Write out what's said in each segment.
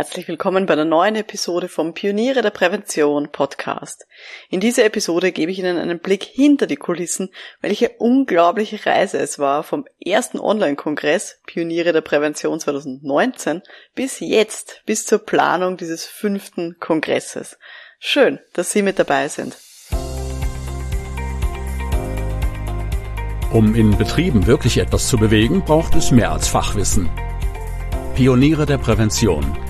Herzlich willkommen bei einer neuen Episode vom Pioniere der Prävention Podcast. In dieser Episode gebe ich Ihnen einen Blick hinter die Kulissen, welche unglaubliche Reise es war vom ersten Online-Kongress Pioniere der Prävention 2019 bis jetzt, bis zur Planung dieses fünften Kongresses. Schön, dass Sie mit dabei sind. Um in Betrieben wirklich etwas zu bewegen, braucht es mehr als Fachwissen. Pioniere der Prävention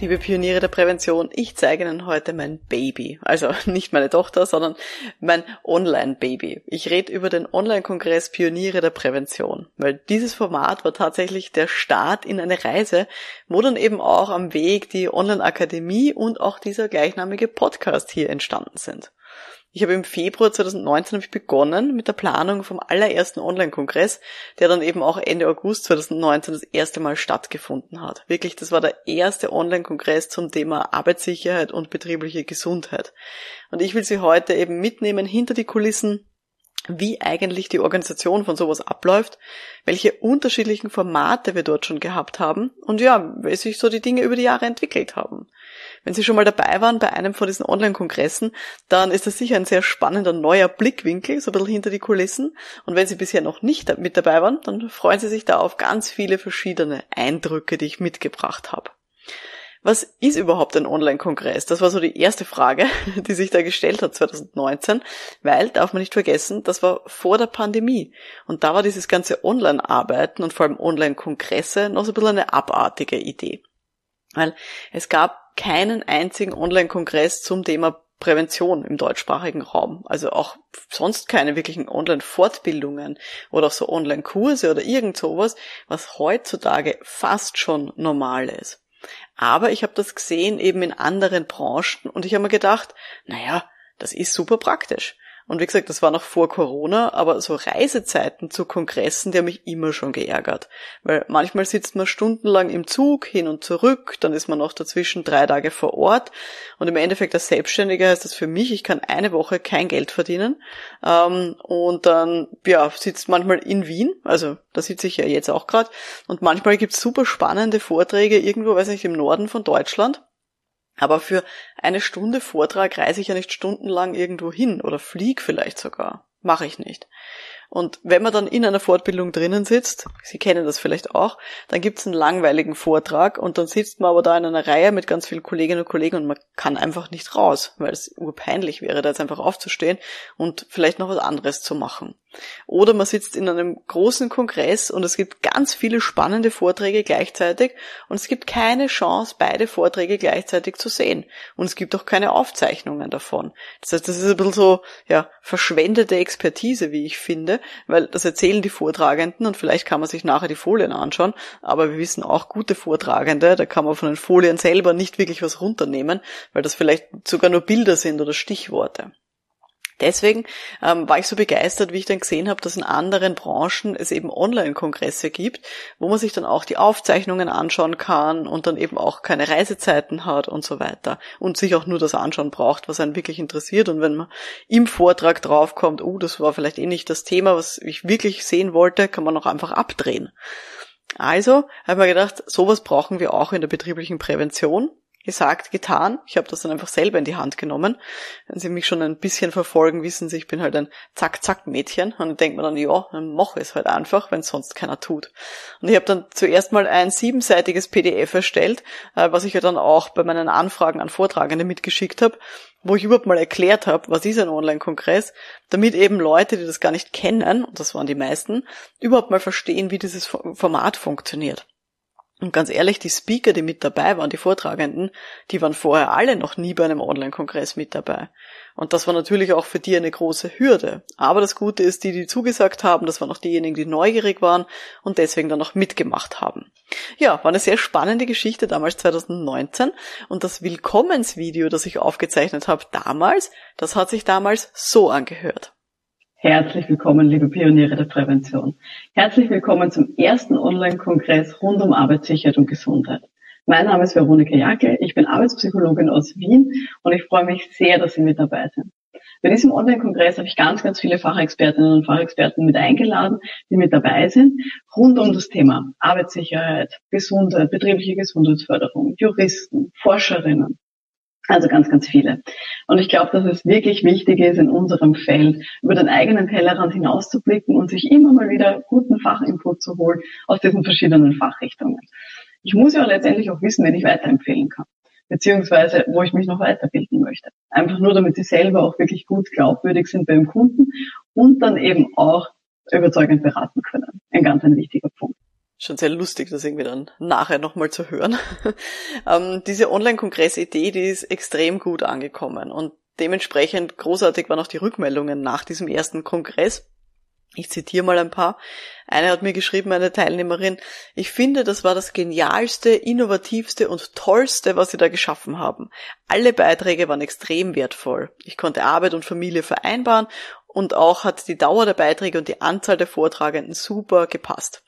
Liebe Pioniere der Prävention, ich zeige Ihnen heute mein Baby. Also nicht meine Tochter, sondern mein Online-Baby. Ich rede über den Online-Kongress Pioniere der Prävention, weil dieses Format war tatsächlich der Start in eine Reise, wo dann eben auch am Weg die Online-Akademie und auch dieser gleichnamige Podcast hier entstanden sind. Ich habe im Februar 2019 habe ich begonnen mit der Planung vom allerersten Online-Kongress, der dann eben auch Ende August 2019 das erste Mal stattgefunden hat. Wirklich, das war der erste Online-Kongress zum Thema Arbeitssicherheit und betriebliche Gesundheit. Und ich will Sie heute eben mitnehmen hinter die Kulissen, wie eigentlich die Organisation von sowas abläuft, welche unterschiedlichen Formate wir dort schon gehabt haben und ja, wie sich so die Dinge über die Jahre entwickelt haben. Wenn Sie schon mal dabei waren bei einem von diesen Online-Kongressen, dann ist das sicher ein sehr spannender neuer Blickwinkel, so ein bisschen hinter die Kulissen. Und wenn Sie bisher noch nicht mit dabei waren, dann freuen Sie sich da auf ganz viele verschiedene Eindrücke, die ich mitgebracht habe. Was ist überhaupt ein Online-Kongress? Das war so die erste Frage, die sich da gestellt hat 2019, weil, darf man nicht vergessen, das war vor der Pandemie. Und da war dieses ganze Online-Arbeiten und vor allem Online-Kongresse noch so ein bisschen eine abartige Idee. Weil es gab keinen einzigen Online-Kongress zum Thema Prävention im deutschsprachigen Raum. Also auch sonst keine wirklichen Online-Fortbildungen oder auch so Online-Kurse oder irgend sowas, was heutzutage fast schon normal ist. Aber ich habe das gesehen eben in anderen Branchen und ich habe mir gedacht, naja, das ist super praktisch. Und wie gesagt, das war noch vor Corona, aber so Reisezeiten zu Kongressen, die haben mich immer schon geärgert. Weil manchmal sitzt man stundenlang im Zug hin und zurück, dann ist man noch dazwischen drei Tage vor Ort. Und im Endeffekt als Selbstständiger heißt das für mich, ich kann eine Woche kein Geld verdienen. Ähm, und dann, ja, sitzt manchmal in Wien, also da sitze ich ja jetzt auch gerade. Und manchmal gibt's super spannende Vorträge irgendwo, weiß nicht, im Norden von Deutschland. Aber für eine Stunde Vortrag reise ich ja nicht stundenlang irgendwo hin oder flieg vielleicht sogar. Mache ich nicht. Und wenn man dann in einer Fortbildung drinnen sitzt, Sie kennen das vielleicht auch, dann gibt's einen langweiligen Vortrag und dann sitzt man aber da in einer Reihe mit ganz vielen Kolleginnen und Kollegen und man kann einfach nicht raus, weil es urpeinlich wäre, da jetzt einfach aufzustehen und vielleicht noch was anderes zu machen. Oder man sitzt in einem großen Kongress und es gibt ganz viele spannende Vorträge gleichzeitig und es gibt keine Chance, beide Vorträge gleichzeitig zu sehen. Und es gibt auch keine Aufzeichnungen davon. Das heißt, das ist ein bisschen so, ja, verschwendete Expertise, wie ich finde, weil das erzählen die Vortragenden und vielleicht kann man sich nachher die Folien anschauen, aber wir wissen auch gute Vortragende, da kann man von den Folien selber nicht wirklich was runternehmen, weil das vielleicht sogar nur Bilder sind oder Stichworte. Deswegen ähm, war ich so begeistert, wie ich dann gesehen habe, dass in anderen Branchen es eben Online-Kongresse gibt, wo man sich dann auch die Aufzeichnungen anschauen kann und dann eben auch keine Reisezeiten hat und so weiter und sich auch nur das anschauen braucht, was einen wirklich interessiert. Und wenn man im Vortrag draufkommt, oh, das war vielleicht eh nicht das Thema, was ich wirklich sehen wollte, kann man auch einfach abdrehen. Also habe ich mir gedacht, sowas brauchen wir auch in der betrieblichen Prävention gesagt, getan. Ich habe das dann einfach selber in die Hand genommen. Wenn Sie mich schon ein bisschen verfolgen, wissen Sie, ich bin halt ein Zack-Zack-Mädchen. Und dann denkt man dann, ja, dann mache es halt einfach, wenn sonst keiner tut. Und ich habe dann zuerst mal ein siebenseitiges PDF erstellt, äh, was ich ja dann auch bei meinen Anfragen an Vortragende mitgeschickt habe, wo ich überhaupt mal erklärt habe, was ist ein Online-Kongress, damit eben Leute, die das gar nicht kennen, und das waren die meisten, überhaupt mal verstehen, wie dieses Format funktioniert. Und ganz ehrlich, die Speaker, die mit dabei waren, die Vortragenden, die waren vorher alle noch nie bei einem Online-Kongress mit dabei. Und das war natürlich auch für die eine große Hürde. Aber das Gute ist, die, die zugesagt haben, das waren auch diejenigen, die neugierig waren und deswegen dann noch mitgemacht haben. Ja, war eine sehr spannende Geschichte damals 2019 und das Willkommensvideo, das ich aufgezeichnet habe damals, das hat sich damals so angehört. Herzlich willkommen, liebe Pioniere der Prävention. Herzlich willkommen zum ersten Online-Kongress rund um Arbeitssicherheit und Gesundheit. Mein Name ist Veronika Jackel, ich bin Arbeitspsychologin aus Wien und ich freue mich sehr, dass Sie mit dabei sind. Bei diesem Online-Kongress habe ich ganz, ganz viele Fachexpertinnen und Fachexperten mit eingeladen, die mit dabei sind, rund um das Thema Arbeitssicherheit, Gesundheit, betriebliche Gesundheitsförderung, Juristen, Forscherinnen, also ganz, ganz viele. Und ich glaube, dass es wirklich wichtig ist, in unserem Feld über den eigenen Tellerrand hinauszublicken und sich immer mal wieder guten Fachinput zu holen aus diesen verschiedenen Fachrichtungen. Ich muss ja letztendlich auch wissen, wen ich weiterempfehlen kann, beziehungsweise wo ich mich noch weiterbilden möchte. Einfach nur, damit sie selber auch wirklich gut glaubwürdig sind beim Kunden und dann eben auch überzeugend beraten können. Ein ganz ein wichtiger Punkt schon sehr lustig, das irgendwie dann nachher nochmal zu hören. ähm, diese Online-Kongress-Idee, die ist extrem gut angekommen und dementsprechend großartig waren auch die Rückmeldungen nach diesem ersten Kongress. Ich zitiere mal ein paar. Eine hat mir geschrieben, eine Teilnehmerin, ich finde, das war das genialste, innovativste und tollste, was Sie da geschaffen haben. Alle Beiträge waren extrem wertvoll. Ich konnte Arbeit und Familie vereinbaren und auch hat die Dauer der Beiträge und die Anzahl der Vortragenden super gepasst.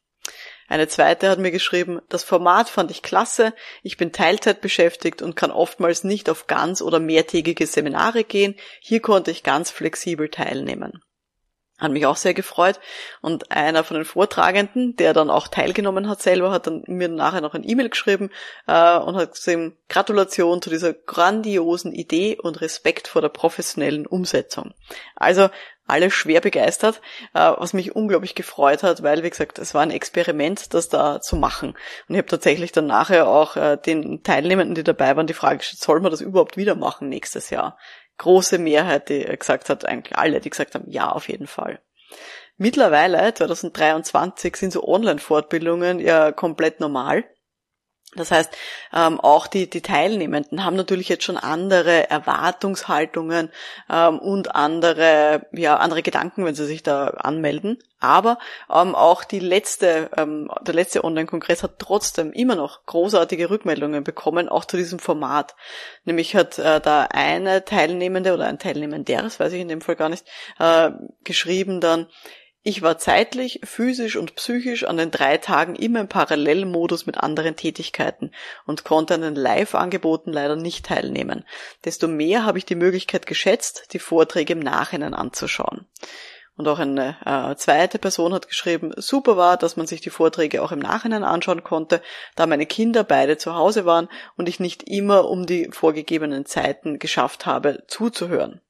Eine zweite hat mir geschrieben, das Format fand ich klasse, ich bin Teilzeit beschäftigt und kann oftmals nicht auf ganz- oder mehrtägige Seminare gehen, hier konnte ich ganz flexibel teilnehmen. Hat mich auch sehr gefreut. Und einer von den Vortragenden, der dann auch teilgenommen hat selber, hat dann mir nachher noch ein E-Mail geschrieben äh, und hat gesagt, Gratulation zu dieser grandiosen Idee und Respekt vor der professionellen Umsetzung. Also alle schwer begeistert, äh, was mich unglaublich gefreut hat, weil, wie gesagt, es war ein Experiment, das da zu machen. Und ich habe tatsächlich dann nachher auch äh, den Teilnehmenden, die dabei waren, die Frage gestellt, soll man das überhaupt wieder machen nächstes Jahr? Große Mehrheit, die gesagt hat, eigentlich alle, die gesagt haben, ja, auf jeden Fall. Mittlerweile, 2023, sind so Online-Fortbildungen ja komplett normal. Das heißt, ähm, auch die, die Teilnehmenden haben natürlich jetzt schon andere Erwartungshaltungen ähm, und andere, ja, andere Gedanken, wenn sie sich da anmelden. Aber ähm, auch die letzte, ähm, der letzte Online-Kongress hat trotzdem immer noch großartige Rückmeldungen bekommen, auch zu diesem Format. Nämlich hat äh, da eine Teilnehmende oder ein Teilnehmender, das weiß ich in dem Fall gar nicht, äh, geschrieben dann, ich war zeitlich, physisch und psychisch an den drei Tagen immer im Parallelmodus mit anderen Tätigkeiten und konnte an den Live-Angeboten leider nicht teilnehmen. Desto mehr habe ich die Möglichkeit geschätzt, die Vorträge im Nachhinein anzuschauen. Und auch eine äh, zweite Person hat geschrieben, super war, dass man sich die Vorträge auch im Nachhinein anschauen konnte, da meine Kinder beide zu Hause waren und ich nicht immer um die vorgegebenen Zeiten geschafft habe, zuzuhören.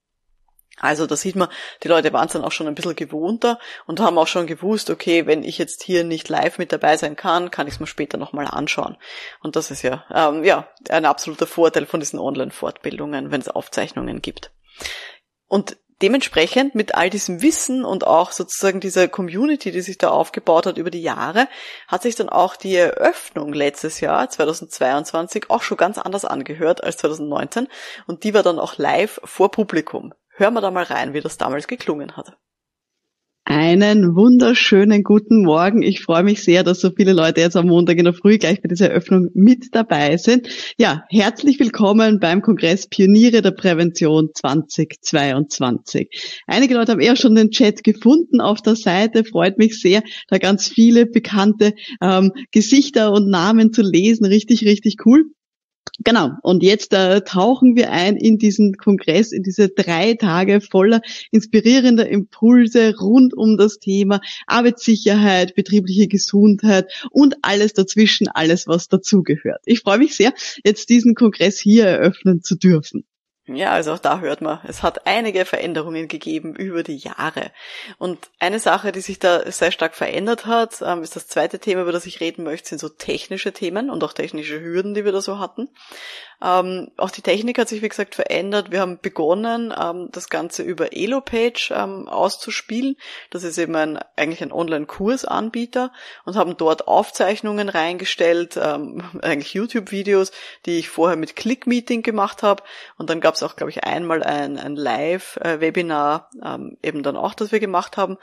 Also da sieht man, die Leute waren dann auch schon ein bisschen gewohnter und haben auch schon gewusst, okay, wenn ich jetzt hier nicht live mit dabei sein kann, kann ich es mir später nochmal anschauen. Und das ist ja, ähm, ja ein absoluter Vorteil von diesen Online-Fortbildungen, wenn es Aufzeichnungen gibt. Und dementsprechend mit all diesem Wissen und auch sozusagen dieser Community, die sich da aufgebaut hat über die Jahre, hat sich dann auch die Eröffnung letztes Jahr, 2022, auch schon ganz anders angehört als 2019 und die war dann auch live vor Publikum. Hören wir da mal rein, wie das damals geklungen hat. Einen wunderschönen guten Morgen. Ich freue mich sehr, dass so viele Leute jetzt am Montag in der Früh gleich bei dieser Eröffnung mit dabei sind. Ja, herzlich willkommen beim Kongress Pioniere der Prävention 2022. Einige Leute haben eher schon den Chat gefunden auf der Seite. Freut mich sehr, da ganz viele bekannte ähm, Gesichter und Namen zu lesen. Richtig, richtig cool. Genau, und jetzt äh, tauchen wir ein in diesen Kongress, in diese drei Tage voller inspirierender Impulse rund um das Thema Arbeitssicherheit, betriebliche Gesundheit und alles dazwischen, alles was dazugehört. Ich freue mich sehr, jetzt diesen Kongress hier eröffnen zu dürfen. Ja, also auch da hört man, es hat einige Veränderungen gegeben über die Jahre. Und eine Sache, die sich da sehr stark verändert hat, ähm, ist das zweite Thema, über das ich reden möchte, sind so technische Themen und auch technische Hürden, die wir da so hatten. Ähm, auch die Technik hat sich, wie gesagt, verändert. Wir haben begonnen, ähm, das Ganze über Elopage ähm, auszuspielen. Das ist eben ein, eigentlich ein Online-Kursanbieter und haben dort Aufzeichnungen reingestellt, ähm, eigentlich YouTube-Videos, die ich vorher mit Click-Meeting gemacht habe. Und dann gab es auch, glaube ich, einmal ein, ein Live-Webinar, ähm, eben dann auch, das wir gemacht haben.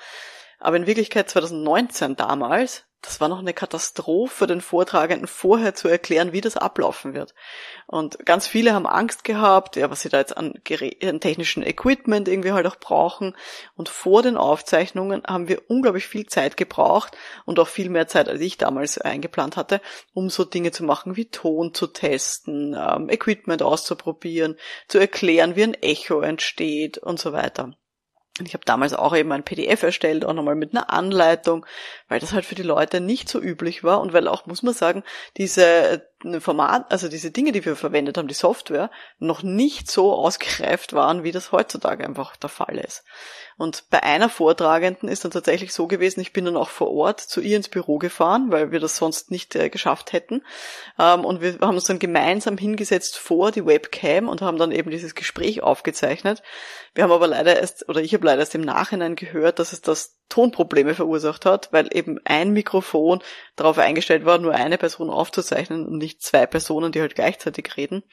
Aber in Wirklichkeit 2019 damals, das war noch eine Katastrophe, den Vortragenden vorher zu erklären, wie das ablaufen wird. Und ganz viele haben Angst gehabt, ja, was sie da jetzt an, an technischen Equipment irgendwie halt auch brauchen. Und vor den Aufzeichnungen haben wir unglaublich viel Zeit gebraucht und auch viel mehr Zeit, als ich damals eingeplant hatte, um so Dinge zu machen wie Ton zu testen, ähm, Equipment auszuprobieren, zu erklären, wie ein Echo entsteht und so weiter. Ich habe damals auch eben ein PDF erstellt, auch nochmal mit einer Anleitung, weil das halt für die Leute nicht so üblich war. Und weil auch, muss man sagen, diese Format, also diese Dinge, die wir verwendet haben, die Software, noch nicht so ausgereift waren, wie das heutzutage einfach der Fall ist. Und bei einer Vortragenden ist dann tatsächlich so gewesen, ich bin dann auch vor Ort zu ihr ins Büro gefahren, weil wir das sonst nicht äh, geschafft hätten. Ähm, und wir haben uns dann gemeinsam hingesetzt vor die Webcam und haben dann eben dieses Gespräch aufgezeichnet. Wir haben aber leider erst, oder ich habe leider erst im Nachhinein gehört, dass es das Tonprobleme verursacht hat, weil eben ein Mikrofon darauf eingestellt war, nur eine Person aufzuzeichnen und nicht zwei Personen, die halt gleichzeitig reden.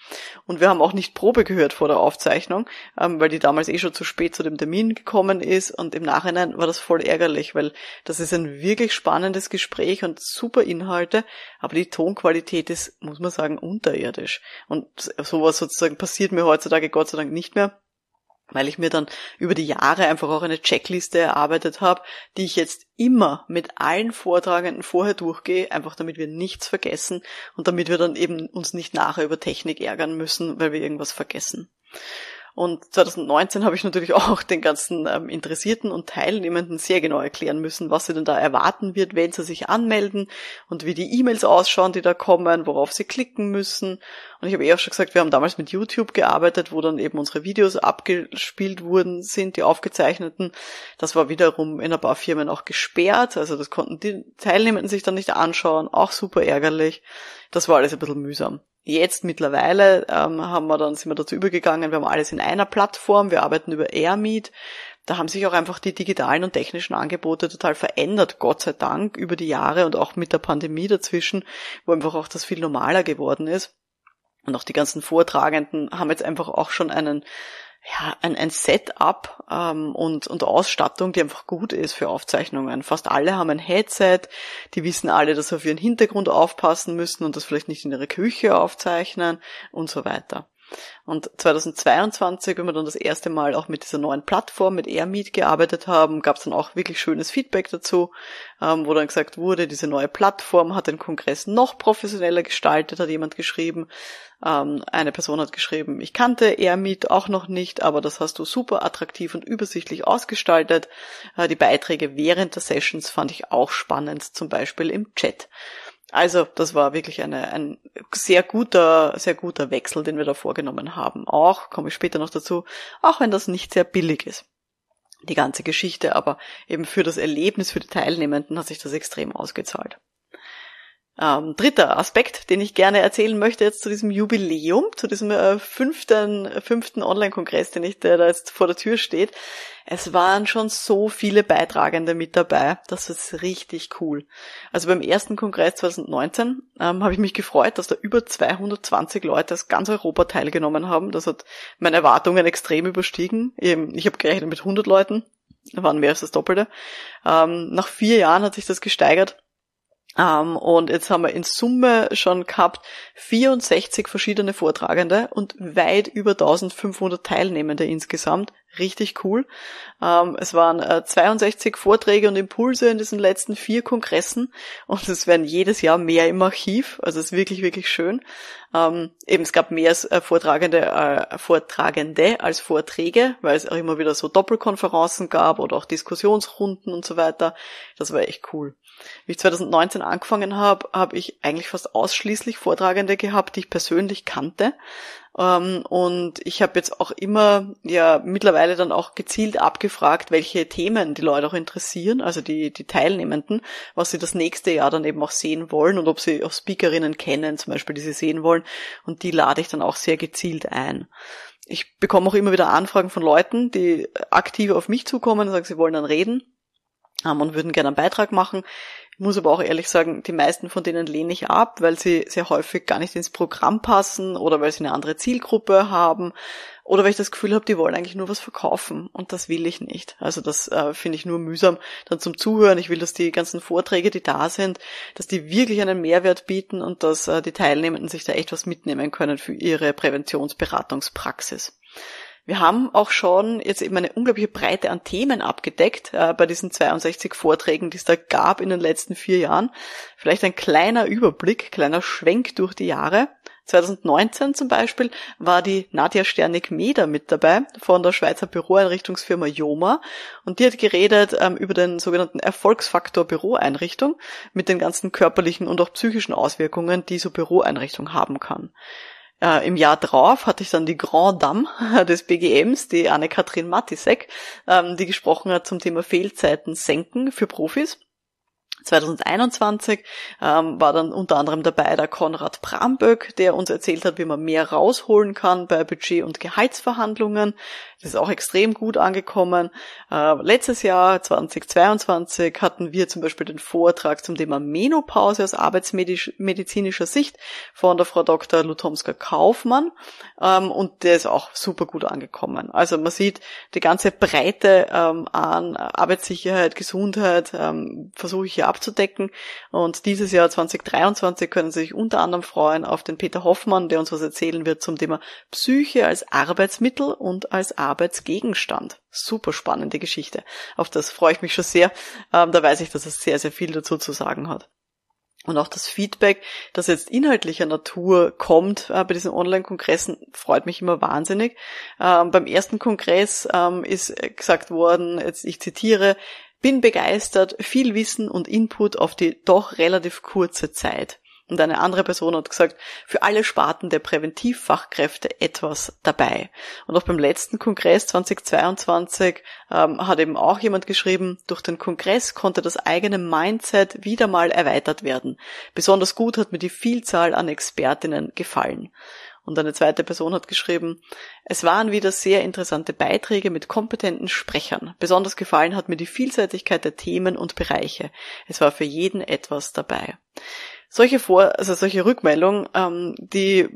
Und wir haben auch nicht Probe gehört vor der Aufzeichnung, ähm, weil die damals eh schon zu spät zu dem Termin gekommen ist und im Nachhinein war das voll ärgerlich, weil das ist ein wirklich spannendes Gespräch und super Inhalte, aber die Tonqualität ist, muss man sagen, unterirdisch. Und sowas sozusagen passiert mir heutzutage Gott sei Dank nicht mehr weil ich mir dann über die Jahre einfach auch eine Checkliste erarbeitet habe, die ich jetzt immer mit allen Vortragenden vorher durchgehe, einfach damit wir nichts vergessen und damit wir dann eben uns nicht nachher über Technik ärgern müssen, weil wir irgendwas vergessen. Und 2019 habe ich natürlich auch den ganzen ähm, Interessierten und Teilnehmenden sehr genau erklären müssen, was sie denn da erwarten wird, wenn sie sich anmelden und wie die E-Mails ausschauen, die da kommen, worauf sie klicken müssen. Und ich habe eh auch schon gesagt, wir haben damals mit YouTube gearbeitet, wo dann eben unsere Videos abgespielt wurden, sind die aufgezeichneten. Das war wiederum in ein paar Firmen auch gesperrt, also das konnten die Teilnehmenden sich dann nicht anschauen, auch super ärgerlich. Das war alles ein bisschen mühsam. Jetzt mittlerweile ähm, haben wir dann, sind wir dazu übergegangen, wir haben alles in einer Plattform, wir arbeiten über AirMeet. Da haben sich auch einfach die digitalen und technischen Angebote total verändert, Gott sei Dank, über die Jahre und auch mit der Pandemie dazwischen, wo einfach auch das viel normaler geworden ist. Und auch die ganzen Vortragenden haben jetzt einfach auch schon einen ja, ein, ein Setup ähm, und, und Ausstattung, die einfach gut ist für Aufzeichnungen. Fast alle haben ein Headset, die wissen alle, dass sie auf ihren Hintergrund aufpassen müssen und das vielleicht nicht in ihrer Küche aufzeichnen und so weiter. Und 2022, wenn wir dann das erste Mal auch mit dieser neuen Plattform, mit AirMeet gearbeitet haben, gab es dann auch wirklich schönes Feedback dazu, ähm, wo dann gesagt wurde, diese neue Plattform hat den Kongress noch professioneller gestaltet, hat jemand geschrieben. Ähm, eine Person hat geschrieben, ich kannte AirMeet auch noch nicht, aber das hast du super attraktiv und übersichtlich ausgestaltet. Äh, die Beiträge während der Sessions fand ich auch spannend, zum Beispiel im Chat. Also, das war wirklich eine, ein sehr guter, sehr guter Wechsel, den wir da vorgenommen haben. Auch, komme ich später noch dazu, auch wenn das nicht sehr billig ist. Die ganze Geschichte, aber eben für das Erlebnis für die Teilnehmenden hat sich das extrem ausgezahlt. Ähm, dritter Aspekt, den ich gerne erzählen möchte jetzt zu diesem Jubiläum, zu diesem äh, fünften, fünften Online-Kongress, den ich, der da jetzt vor der Tür steht. Es waren schon so viele Beitragende mit dabei. Das ist richtig cool. Also beim ersten Kongress 2019 ähm, habe ich mich gefreut, dass da über 220 Leute aus ganz Europa teilgenommen haben. Das hat meine Erwartungen extrem überstiegen. Ich habe gerechnet mit 100 Leuten. Da waren mehr als das Doppelte. Ähm, nach vier Jahren hat sich das gesteigert um, ähm, und jetzt haben wir in Summe schon gehabt 64 verschiedene Vortragende und weit über 1500 Teilnehmende insgesamt. Richtig cool. Um, ähm, es waren äh, 62 Vorträge und Impulse in diesen letzten vier Kongressen und es werden jedes Jahr mehr im Archiv. Also es ist wirklich, wirklich schön. Um, ähm, eben es gab mehr äh, Vortragende, äh, Vortragende als Vorträge, weil es auch immer wieder so Doppelkonferenzen gab oder auch Diskussionsrunden und so weiter. Das war echt cool. Wie ich 2019 angefangen habe, habe ich eigentlich fast ausschließlich Vortragende gehabt, die ich persönlich kannte. Ähm, und ich habe jetzt auch immer, ja, mittlerweile dann auch gezielt abgefragt, welche Themen die Leute auch interessieren, also die, die Teilnehmenden, was sie das nächste Jahr dann eben auch sehen wollen und ob sie auch Speakerinnen kennen, zum Beispiel, die sie sehen wollen. Und die lade ich dann auch sehr gezielt ein. Ich bekomme auch immer wieder Anfragen von Leuten, die aktiv auf mich zukommen und sagen, sie wollen dann reden und würden gerne einen Beitrag machen. Ich muss aber auch ehrlich sagen, die meisten von denen lehne ich ab, weil sie sehr häufig gar nicht ins Programm passen oder weil sie eine andere Zielgruppe haben oder weil ich das Gefühl habe, die wollen eigentlich nur was verkaufen und das will ich nicht. Also das äh, finde ich nur mühsam dann zum Zuhören. Ich will, dass die ganzen Vorträge, die da sind, dass die wirklich einen Mehrwert bieten und dass äh, die Teilnehmenden sich da echt was mitnehmen können für ihre Präventionsberatungspraxis. Wir haben auch schon jetzt eben eine unglaubliche Breite an Themen abgedeckt äh, bei diesen 62 Vorträgen, die es da gab in den letzten vier Jahren. Vielleicht ein kleiner Überblick, kleiner Schwenk durch die Jahre. 2019 zum Beispiel war die Nadja Sternig-Meder mit dabei von der Schweizer Büroeinrichtungsfirma Joma und die hat geredet ähm, über den sogenannten Erfolgsfaktor Büroeinrichtung mit den ganzen körperlichen und auch psychischen Auswirkungen, die so Büroeinrichtung haben kann. Äh, Im Jahr drauf hatte ich dann die Grand Dame des BGMs, die Anne-Kathrin Matisek, ähm, die gesprochen hat zum Thema Fehlzeiten senken für Profis. 2021 ähm, war dann unter anderem dabei der Konrad Bramböck, der uns erzählt hat, wie man mehr rausholen kann bei Budget- und Gehaltsverhandlungen. Das ist auch extrem gut angekommen. Äh, letztes Jahr, 2022, hatten wir zum Beispiel den Vortrag zum Thema Menopause aus arbeitsmedizinischer Sicht von der Frau Dr. Lutomska-Kaufmann. Ähm, und der ist auch super gut angekommen. Also man sieht die ganze Breite ähm, an Arbeitssicherheit, Gesundheit, ähm, versuche ich hier abzudecken. Und dieses Jahr 2023 können Sie sich unter anderem freuen auf den Peter Hoffmann, der uns was erzählen wird zum Thema Psyche als Arbeitsmittel und als. Arbeitsgegenstand. Super spannende Geschichte. Auf das freue ich mich schon sehr. Ähm, da weiß ich, dass es sehr, sehr viel dazu zu sagen hat. Und auch das Feedback, das jetzt inhaltlicher Natur kommt äh, bei diesen Online-Kongressen, freut mich immer wahnsinnig. Ähm, beim ersten Kongress ähm, ist gesagt worden, jetzt ich zitiere, bin begeistert, viel Wissen und Input auf die doch relativ kurze Zeit. Und eine andere Person hat gesagt, für alle Sparten der Präventivfachkräfte etwas dabei. Und auch beim letzten Kongress 2022 ähm, hat eben auch jemand geschrieben, durch den Kongress konnte das eigene Mindset wieder mal erweitert werden. Besonders gut hat mir die Vielzahl an Expertinnen gefallen. Und eine zweite Person hat geschrieben, es waren wieder sehr interessante Beiträge mit kompetenten Sprechern. Besonders gefallen hat mir die Vielseitigkeit der Themen und Bereiche. Es war für jeden etwas dabei solche Vor, also solche Rückmeldungen, ähm, die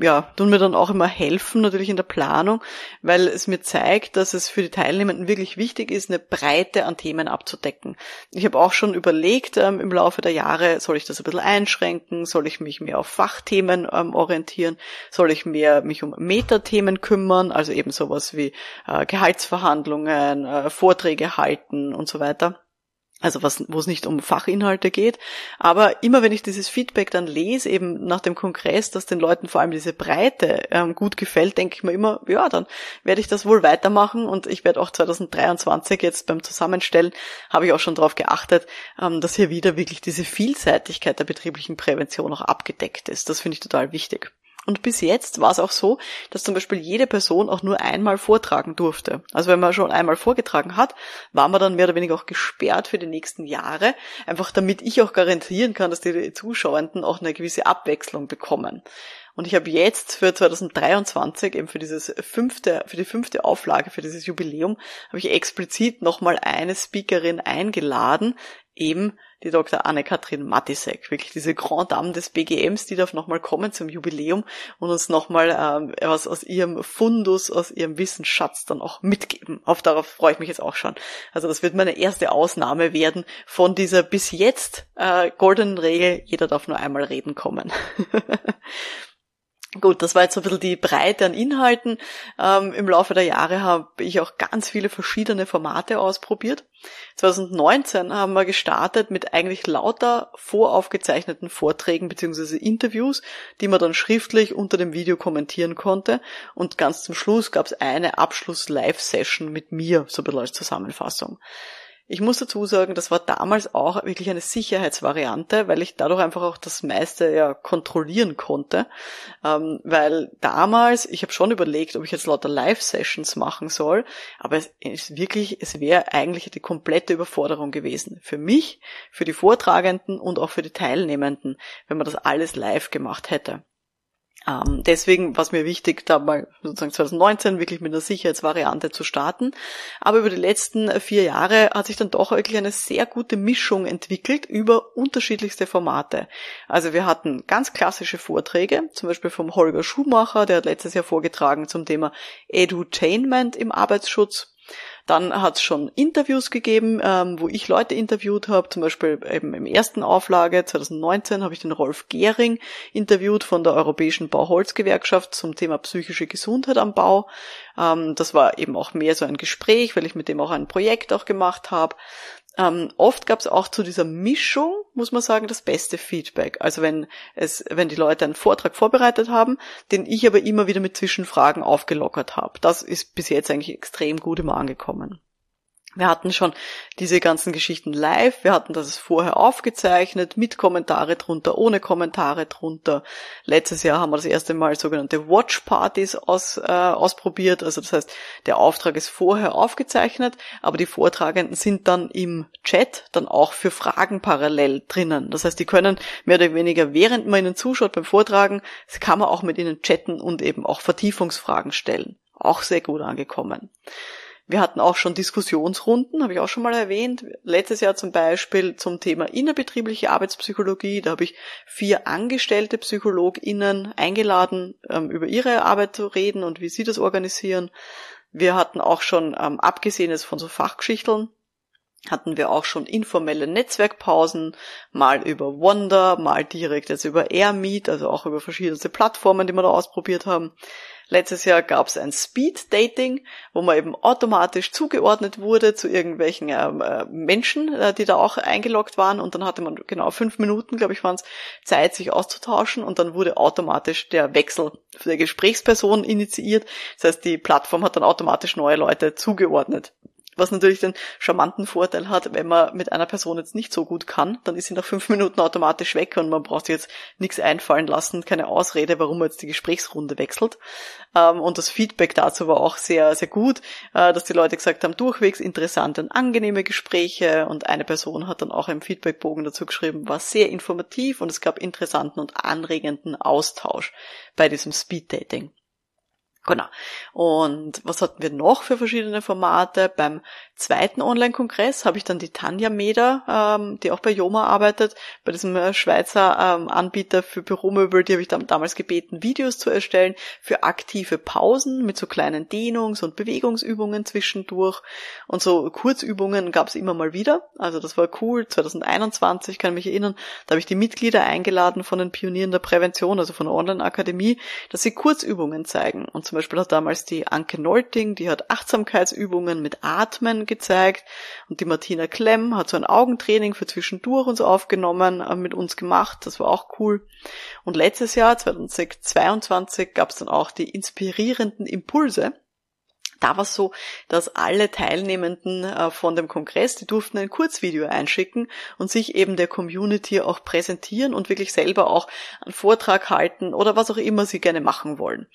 ja tun mir dann auch immer helfen, natürlich in der Planung, weil es mir zeigt, dass es für die Teilnehmenden wirklich wichtig ist, eine Breite an Themen abzudecken. Ich habe auch schon überlegt ähm, im Laufe der Jahre, soll ich das ein bisschen einschränken, soll ich mich mehr auf Fachthemen ähm, orientieren, soll ich mehr mich um Metathemen kümmern, also eben sowas wie äh, Gehaltsverhandlungen, äh, Vorträge halten und so weiter also was, wo es nicht um Fachinhalte geht. Aber immer wenn ich dieses Feedback dann lese, eben nach dem Kongress, dass den Leuten vor allem diese Breite ähm, gut gefällt, denke ich mir immer, ja, dann werde ich das wohl weitermachen und ich werde auch 2023 jetzt beim Zusammenstellen, habe ich auch schon darauf geachtet, ähm, dass hier wieder wirklich diese Vielseitigkeit der betrieblichen Prävention auch abgedeckt ist. Das finde ich total wichtig. Und bis jetzt war es auch so, dass zum Beispiel jede Person auch nur einmal vortragen durfte. Also wenn man schon einmal vorgetragen hat, war man dann mehr oder weniger auch gesperrt für die nächsten Jahre, einfach damit ich auch garantieren kann, dass die Zuschauenden auch eine gewisse Abwechslung bekommen. Und ich habe jetzt für 2023, eben für dieses fünfte, für die fünfte Auflage, für dieses Jubiläum, habe ich explizit nochmal eine Speakerin eingeladen, eben die Dr. Anne-Kathrin Matisek, wirklich diese Grand Dame des BGMs, die darf nochmal kommen zum Jubiläum und uns nochmal ähm, was aus ihrem Fundus, aus ihrem Wissensschatz dann auch mitgeben. Auf darauf freue ich mich jetzt auch schon. Also das wird meine erste Ausnahme werden von dieser bis jetzt äh, goldenen Regel, jeder darf nur einmal reden kommen. Gut, das war jetzt so ein bisschen die Breite an Inhalten. Ähm, Im Laufe der Jahre habe ich auch ganz viele verschiedene Formate ausprobiert. 2019 haben wir gestartet mit eigentlich lauter voraufgezeichneten Vorträgen bzw. Interviews, die man dann schriftlich unter dem Video kommentieren konnte. Und ganz zum Schluss gab es eine Abschluss-Live-Session mit mir, so ein bisschen als Zusammenfassung. Ich muss dazu sagen, das war damals auch wirklich eine Sicherheitsvariante, weil ich dadurch einfach auch das meiste ja kontrollieren konnte. Ähm, weil damals, ich habe schon überlegt, ob ich jetzt lauter Live-Sessions machen soll, aber es ist wirklich, es wäre eigentlich die komplette Überforderung gewesen. Für mich, für die Vortragenden und auch für die Teilnehmenden, wenn man das alles live gemacht hätte. Ähm, deswegen war es mir wichtig, da mal sozusagen 2019 wirklich mit einer Sicherheitsvariante zu starten. Aber über die letzten vier Jahre hat sich dann doch wirklich eine sehr gute Mischung entwickelt über unterschiedlichste Formate. Also wir hatten ganz klassische Vorträge, zum Beispiel vom Holger Schumacher, der hat letztes Jahr vorgetragen zum Thema Edutainment im Arbeitsschutz. Dann hat es schon Interviews gegeben, ähm, wo ich Leute interviewt habe. Zum Beispiel eben im ersten Auflage 2019 habe ich den Rolf Gehring interviewt von der Europäischen Bauholzgewerkschaft zum Thema psychische Gesundheit am Bau. Ähm, das war eben auch mehr so ein Gespräch, weil ich mit dem auch ein Projekt auch gemacht habe. Ähm, oft gab es auch zu dieser Mischung, muss man sagen, das beste Feedback. Also wenn es, wenn die Leute einen Vortrag vorbereitet haben, den ich aber immer wieder mit Zwischenfragen aufgelockert habe. Das ist bis jetzt eigentlich extrem gut immer angekommen. Wir hatten schon diese ganzen Geschichten live, wir hatten das vorher aufgezeichnet, mit Kommentare drunter, ohne Kommentare drunter. Letztes Jahr haben wir das erste Mal sogenannte Watch-Partys aus, äh, ausprobiert, also das heißt, der Auftrag ist vorher aufgezeichnet, aber die Vortragenden sind dann im Chat dann auch für Fragen parallel drinnen. Das heißt, die können mehr oder weniger, während man ihnen zuschaut beim Vortragen, kann man auch mit ihnen chatten und eben auch Vertiefungsfragen stellen. Auch sehr gut angekommen. Wir hatten auch schon Diskussionsrunden, habe ich auch schon mal erwähnt. Letztes Jahr zum Beispiel zum Thema innerbetriebliche Arbeitspsychologie. Da habe ich vier angestellte PsychologInnen eingeladen, ähm, über ihre Arbeit zu reden und wie sie das organisieren. Wir hatten auch schon, ähm, abgesehen von so Fachgeschichteln, hatten wir auch schon informelle Netzwerkpausen, mal über Wonder, mal direkt jetzt über AirMeet, also auch über verschiedene Plattformen, die wir da ausprobiert haben. Letztes Jahr gab es ein Speed Dating, wo man eben automatisch zugeordnet wurde zu irgendwelchen äh, Menschen, äh, die da auch eingeloggt waren und dann hatte man genau fünf Minuten, glaube ich, waren es Zeit, sich auszutauschen und dann wurde automatisch der Wechsel der Gesprächsperson initiiert. Das heißt, die Plattform hat dann automatisch neue Leute zugeordnet. Was natürlich den charmanten Vorteil hat, wenn man mit einer Person jetzt nicht so gut kann, dann ist sie nach fünf Minuten automatisch weg und man braucht jetzt nichts einfallen lassen, keine Ausrede, warum man jetzt die Gesprächsrunde wechselt. Ähm, und das Feedback dazu war auch sehr, sehr gut, äh, dass die Leute gesagt haben, durchwegs interessante und angenehme Gespräche und eine Person hat dann auch im Feedbackbogen dazu geschrieben, war sehr informativ und es gab interessanten und anregenden Austausch bei diesem Speed Dating. Genau. Und was hatten wir noch für verschiedene Formate? Beim zweiten Online-Kongress habe ich dann die Tanja Meder, ähm, die auch bei Joma arbeitet, bei diesem äh, Schweizer ähm, Anbieter für Büromöbel, die habe ich damals gebeten, Videos zu erstellen für aktive Pausen mit so kleinen Dehnungs- und Bewegungsübungen zwischendurch. Und so Kurzübungen gab es immer mal wieder. Also das war cool. 2021 kann ich mich erinnern, da habe ich die Mitglieder eingeladen von den Pionieren der Prävention, also von der Online-Akademie, dass sie Kurzübungen zeigen. Und zum Beispiel hat damals die Anke Nolting, die hat Achtsamkeitsübungen mit Atmen gezeigt. Und die Martina Klemm hat so ein Augentraining für zwischendurch uns aufgenommen, äh, mit uns gemacht, das war auch cool. Und letztes Jahr, 2022, gab es dann auch die inspirierenden Impulse da war es so, dass alle Teilnehmenden äh, von dem Kongress, die durften ein Kurzvideo einschicken und sich eben der Community auch präsentieren und wirklich selber auch einen Vortrag halten oder was auch immer sie gerne machen wollen.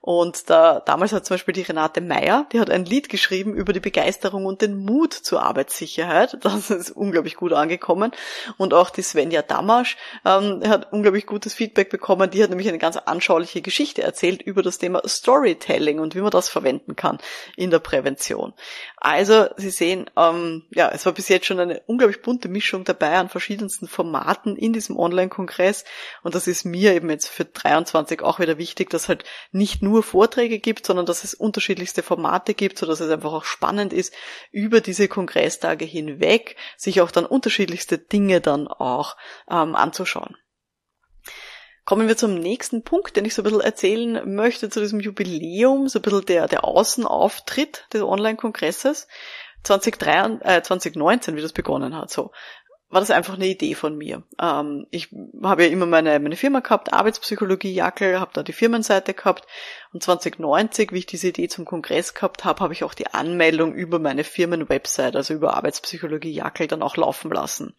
Und da, damals hat zum Beispiel die Renate Meyer, die hat ein Lied geschrieben über die Begeisterung und den Mut zur Arbeitssicherheit. Das ist unglaublich gut angekommen. Und auch die Svenja Damasch ähm, hat unglaublich gutes Feedback bekommen. Die hat nämlich eine ganz anschauliche Geschichte erzählt über das Thema Storytelling und wie man das verwenden kann in der Prävention. Also Sie sehen, ähm, ja, es war bis jetzt schon eine unglaublich bunte Mischung dabei an verschiedensten Formaten in diesem Online-Kongress. Und das ist mir eben jetzt für 23 auch wieder wichtig, dass halt nicht nur Vorträge gibt, sondern dass es unterschiedlichste Formate gibt, so dass es einfach auch spannend ist, über diese Kongresstage hinweg sich auch dann unterschiedlichste Dinge dann auch ähm, anzuschauen. Kommen wir zum nächsten Punkt, den ich so ein bisschen erzählen möchte zu diesem Jubiläum, so ein bisschen der, der Außenauftritt des Online-Kongresses. 2003, äh, 2019, wie das begonnen hat, so war das einfach eine Idee von mir. Ähm, ich habe ja immer meine, meine Firma gehabt, Arbeitspsychologie Jackel, habe da die Firmenseite gehabt und 2090, wie ich diese Idee zum Kongress gehabt habe, habe ich auch die Anmeldung über meine Firmenwebsite, also über Arbeitspsychologie Jackel, dann auch laufen lassen.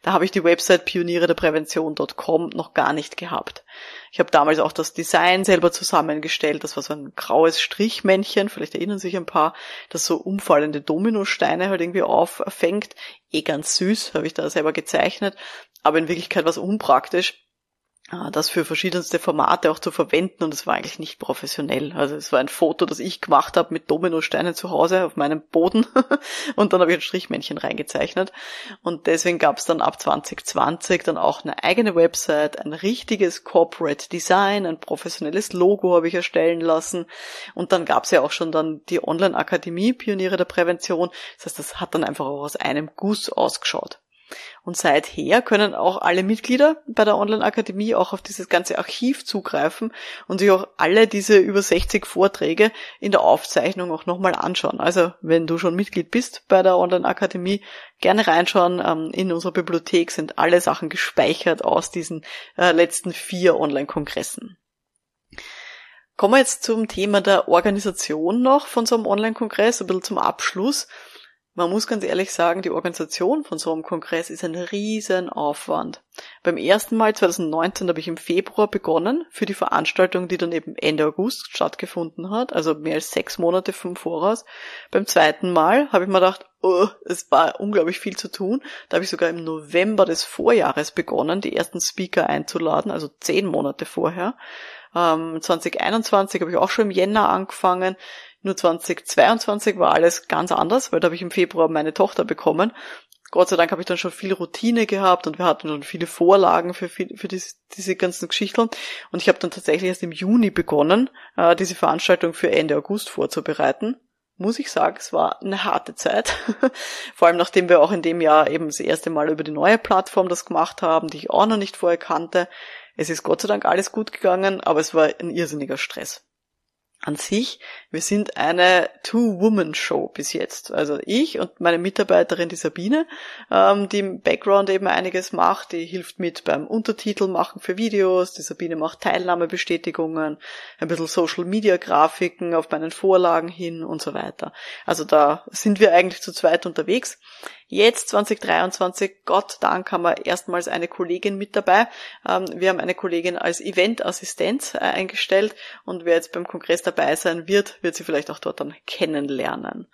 Da habe ich die Website pioniere der Prävention.com noch gar nicht gehabt. Ich habe damals auch das Design selber zusammengestellt. Das war so ein graues Strichmännchen, vielleicht erinnern sich ein paar, das so umfallende Dominosteine halt irgendwie auffängt. Eh ganz süß, habe ich da selber gezeichnet. Aber in Wirklichkeit war es unpraktisch das für verschiedenste Formate auch zu verwenden und es war eigentlich nicht professionell. Also es war ein Foto, das ich gemacht habe mit Dominosteinen zu Hause auf meinem Boden und dann habe ich ein Strichmännchen reingezeichnet und deswegen gab es dann ab 2020 dann auch eine eigene Website, ein richtiges Corporate Design, ein professionelles Logo habe ich erstellen lassen und dann gab es ja auch schon dann die Online-Akademie Pioniere der Prävention. Das heißt, das hat dann einfach auch aus einem Guss ausgeschaut. Und seither können auch alle Mitglieder bei der Online-Akademie auch auf dieses ganze Archiv zugreifen und sich auch alle diese über 60 Vorträge in der Aufzeichnung auch nochmal anschauen. Also wenn du schon Mitglied bist bei der Online-Akademie, gerne reinschauen. Ähm, in unserer Bibliothek sind alle Sachen gespeichert aus diesen äh, letzten vier Online-Kongressen. Kommen wir jetzt zum Thema der Organisation noch von so einem Online-Kongress, ein bisschen zum Abschluss. Man muss ganz ehrlich sagen, die Organisation von so einem Kongress ist ein riesen Aufwand. Beim ersten Mal 2019 habe ich im Februar begonnen für die Veranstaltung, die dann eben Ende August stattgefunden hat, also mehr als sechs Monate vom Voraus. Beim zweiten Mal habe ich mir gedacht, oh, es war unglaublich viel zu tun. Da habe ich sogar im November des Vorjahres begonnen, die ersten Speaker einzuladen, also zehn Monate vorher. Ähm, 2021 habe ich auch schon im Jänner angefangen. Nur 2022 war alles ganz anders, weil da habe ich im Februar meine Tochter bekommen. Gott sei Dank habe ich dann schon viel Routine gehabt und wir hatten schon viele Vorlagen für, viel, für diese, diese ganzen Geschichten. Und ich habe dann tatsächlich erst im Juni begonnen, äh, diese Veranstaltung für Ende August vorzubereiten. Muss ich sagen, es war eine harte Zeit. Vor allem nachdem wir auch in dem Jahr eben das erste Mal über die neue Plattform das gemacht haben, die ich auch noch nicht vorher kannte. Es ist Gott sei Dank alles gut gegangen, aber es war ein irrsinniger Stress an sich, wir sind eine Two-Woman-Show bis jetzt. Also ich und meine Mitarbeiterin, die Sabine, ähm, die im Background eben einiges macht, die hilft mit beim Untertitel machen für Videos, die Sabine macht Teilnahmebestätigungen, ein bisschen Social-Media-Grafiken auf meinen Vorlagen hin und so weiter. Also da sind wir eigentlich zu zweit unterwegs. Jetzt 2023, Gott Dank, haben wir erstmals eine Kollegin mit dabei. Ähm, wir haben eine Kollegin als Eventassistent äh, eingestellt und wer jetzt beim Kongress dabei sein wird, wird sie vielleicht auch dort dann kennenlernen.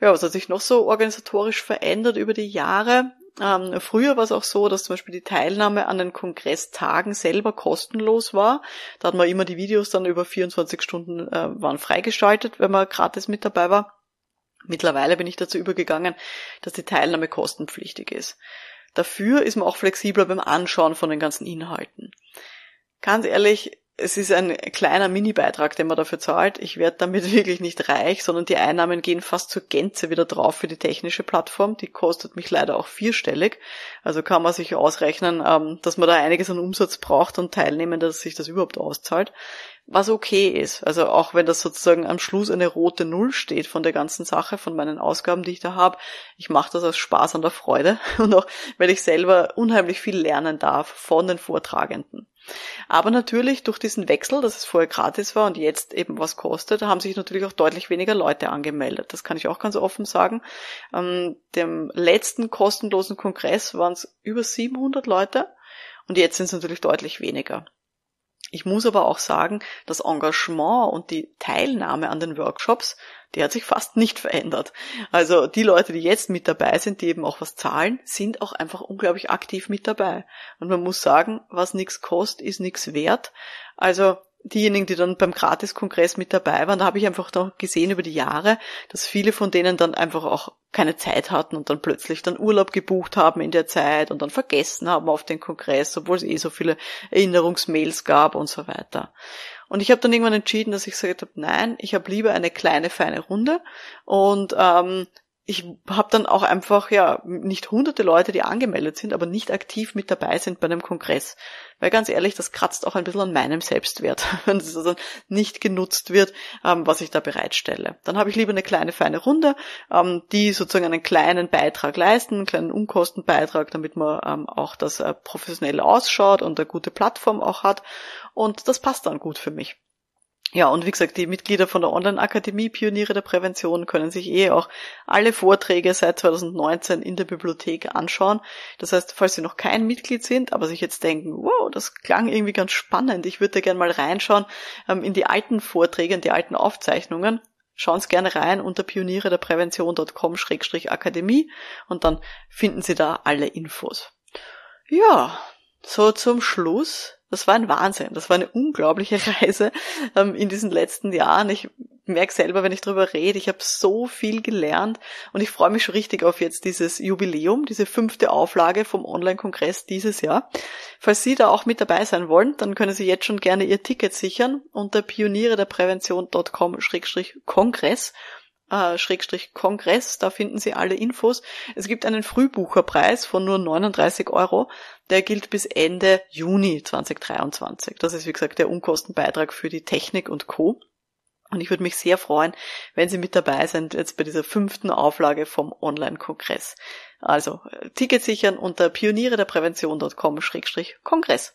Ja, was hat sich noch so organisatorisch verändert über die Jahre? Ähm, früher war es auch so, dass zum Beispiel die Teilnahme an den Kongresstagen selber kostenlos war. Da hat man immer die Videos dann über 24 Stunden äh, waren freigeschaltet, wenn man gratis mit dabei war. Mittlerweile bin ich dazu übergegangen, dass die Teilnahme kostenpflichtig ist. Dafür ist man auch flexibler beim Anschauen von den ganzen Inhalten. Ganz ehrlich, es ist ein kleiner Mini-Beitrag, den man dafür zahlt. Ich werde damit wirklich nicht reich, sondern die Einnahmen gehen fast zur Gänze wieder drauf für die technische Plattform. Die kostet mich leider auch vierstellig. Also kann man sich ausrechnen, ähm, dass man da einiges an Umsatz braucht und teilnehmen, dass sich das überhaupt auszahlt was okay ist. Also auch wenn das sozusagen am Schluss eine rote Null steht von der ganzen Sache, von meinen Ausgaben, die ich da habe. Ich mache das aus Spaß und der Freude und auch, weil ich selber unheimlich viel lernen darf von den Vortragenden. Aber natürlich durch diesen Wechsel, dass es vorher gratis war und jetzt eben was kostet, haben sich natürlich auch deutlich weniger Leute angemeldet. Das kann ich auch ganz offen sagen. Am dem letzten kostenlosen Kongress waren es über 700 Leute und jetzt sind es natürlich deutlich weniger. Ich muss aber auch sagen, das Engagement und die Teilnahme an den Workshops, die hat sich fast nicht verändert. Also die Leute, die jetzt mit dabei sind, die eben auch was zahlen, sind auch einfach unglaublich aktiv mit dabei. Und man muss sagen, was nichts kostet, ist nichts wert. Also diejenigen, die dann beim Gratis-Kongress mit dabei waren, da habe ich einfach noch gesehen über die Jahre, dass viele von denen dann einfach auch keine Zeit hatten und dann plötzlich dann Urlaub gebucht haben in der Zeit und dann vergessen haben auf den Kongress, obwohl es eh so viele Erinnerungsmails gab und so weiter. Und ich habe dann irgendwann entschieden, dass ich gesagt habe, nein, ich habe lieber eine kleine, feine Runde und ähm, ich habe dann auch einfach ja nicht hunderte Leute, die angemeldet sind, aber nicht aktiv mit dabei sind bei einem Kongress. Weil ganz ehrlich, das kratzt auch ein bisschen an meinem Selbstwert, wenn es also nicht genutzt wird, ähm, was ich da bereitstelle. Dann habe ich lieber eine kleine feine Runde, ähm, die sozusagen einen kleinen Beitrag leisten, einen kleinen Unkostenbeitrag, damit man ähm, auch das äh, professionell ausschaut und eine gute Plattform auch hat. Und das passt dann gut für mich. Ja, und wie gesagt, die Mitglieder von der Online-Akademie Pioniere der Prävention können sich eh auch alle Vorträge seit 2019 in der Bibliothek anschauen. Das heißt, falls Sie noch kein Mitglied sind, aber sich jetzt denken, wow, das klang irgendwie ganz spannend, ich würde gerne mal reinschauen ähm, in die alten Vorträge, in die alten Aufzeichnungen, schauen Sie gerne rein unter pioniere der Prävention.com-akademie und dann finden Sie da alle Infos. Ja, so zum Schluss Das war ein Wahnsinn. Das war eine unglaubliche Reise ähm, in diesen letzten Jahren. Ich merke selber, wenn ich drüber rede, ich habe so viel gelernt und ich freue mich schon richtig auf jetzt dieses Jubiläum, diese fünfte Auflage vom Online-Kongress dieses Jahr. Falls Sie da auch mit dabei sein wollen, dann können Sie jetzt schon gerne Ihr Ticket sichern unter pioniere der Prävention.com-kongress äh, Schrägstrich Kongress, da finden Sie alle Infos. Es gibt einen Frühbucherpreis von nur 39 Euro, der gilt bis Ende Juni 2023. Das ist wie gesagt der Unkostenbeitrag für die Technik und Co. Und ich würde mich sehr freuen, wenn Sie mit dabei sind jetzt bei dieser fünften Auflage vom Online-Kongress. Also äh, Ticket sichern unter pioniere der Prävention.com-kongress.